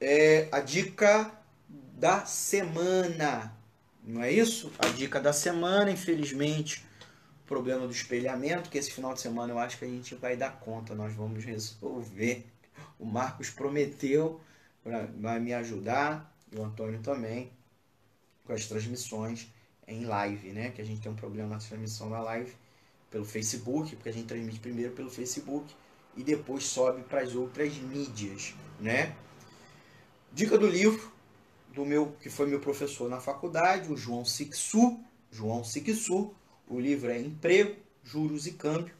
é a dica da semana. Não é isso? A dica da semana, infelizmente, problema do espelhamento, que esse final de semana eu acho que a gente vai dar conta, nós vamos resolver. O Marcos prometeu, vai me ajudar, e o Antônio também, com as transmissões em live, né? Que a gente tem um problema na transmissão da live pelo Facebook, porque a gente transmite primeiro pelo Facebook e depois sobe para as outras mídias, né? Dica do livro do meu que foi meu professor na faculdade, o João Sixu, João Sixu. O livro é Emprego, Juros e Câmbio,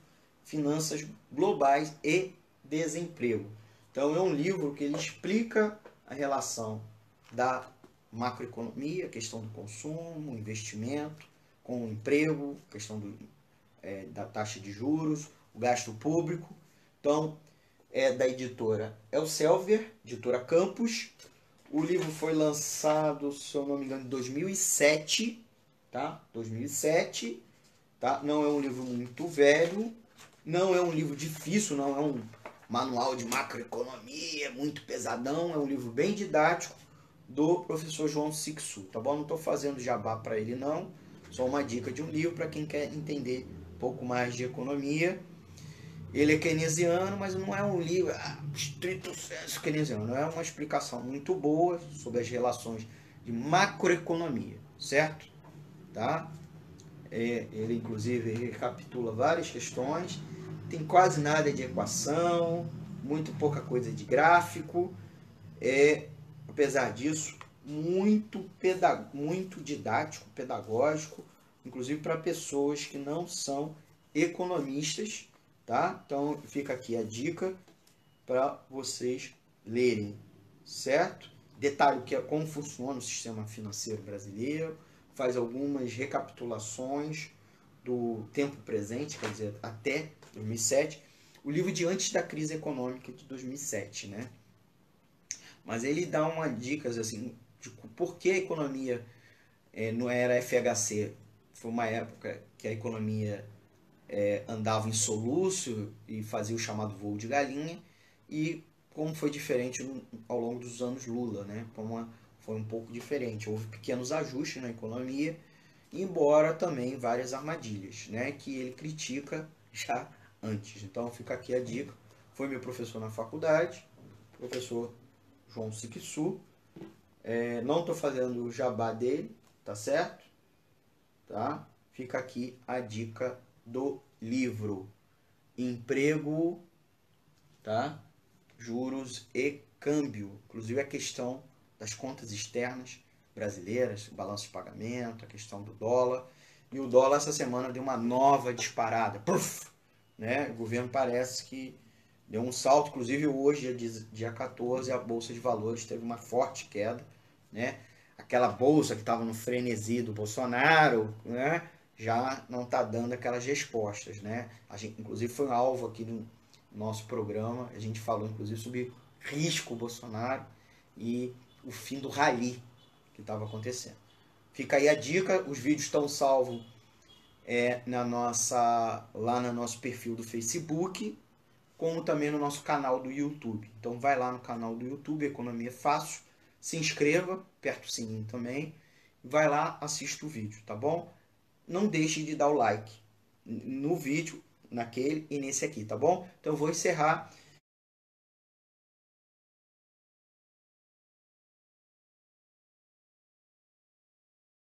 Finanças Globais e Desemprego. Então é um livro que ele explica a relação da macroeconomia, questão do consumo, investimento, com o emprego, questão do, é, da taxa de juros, o gasto público. Então, é da editora Elsevier, editora Campos. O livro foi lançado, se eu não me engano, em 2007, tá? 2007, tá? Não é um livro muito velho, não é um livro difícil, não é um manual de macroeconomia muito pesadão, é um livro bem didático do professor João Sixu, tá bom? Não estou fazendo jabá para ele não, só uma dica de um livro para quem quer entender um pouco mais de economia. Ele é keynesiano, mas não é um livro estrito senso keynesiano, é uma explicação muito boa sobre as relações de macroeconomia, certo? Tá? É, ele inclusive recapitula várias questões, tem quase nada de equação, muito pouca coisa de gráfico, é apesar disso, muito, pedag muito didático, pedagógico, inclusive para pessoas que não são economistas, tá? Então fica aqui a dica para vocês lerem, certo? Detalhe que é como funciona o sistema financeiro brasileiro, faz algumas recapitulações do tempo presente, quer dizer, até 2007, o livro de antes da crise econômica de 2007, né? Mas ele dá uma dicas assim de por que a economia é, não era FHC. Foi uma época que a economia é, andava em soluço e fazia o chamado voo de galinha e como foi diferente ao longo dos anos Lula, né? Como foi um pouco diferente. Houve pequenos ajustes na economia, embora também várias armadilhas, né? Que ele critica já antes. Então fica aqui a dica. Foi meu professor na faculdade, professor João Siquissu. É, não estou fazendo o jabá dele, tá certo? Tá? Fica aqui a dica do livro Emprego, tá? Juros e câmbio. Inclusive a questão das contas externas brasileiras, balanço de pagamento, a questão do dólar. E o dólar essa semana deu uma nova disparada. Puff, né? O governo parece que Deu um salto, inclusive hoje, dia 14, a Bolsa de Valores teve uma forte queda, né? Aquela bolsa que estava no frenesi do Bolsonaro, né? Já não está dando aquelas respostas, né? A gente, inclusive, foi um alvo aqui no nosso programa, a gente falou, inclusive, sobre risco Bolsonaro e o fim do rally que estava acontecendo. Fica aí a dica, os vídeos estão salvos é, na nossa, lá no nosso perfil do Facebook, como também no nosso canal do YouTube. Então vai lá no canal do YouTube, Economia Fácil, se inscreva, aperta o sininho também, vai lá, assista o vídeo, tá bom? Não deixe de dar o like no vídeo, naquele e nesse aqui, tá bom? Então eu vou encerrar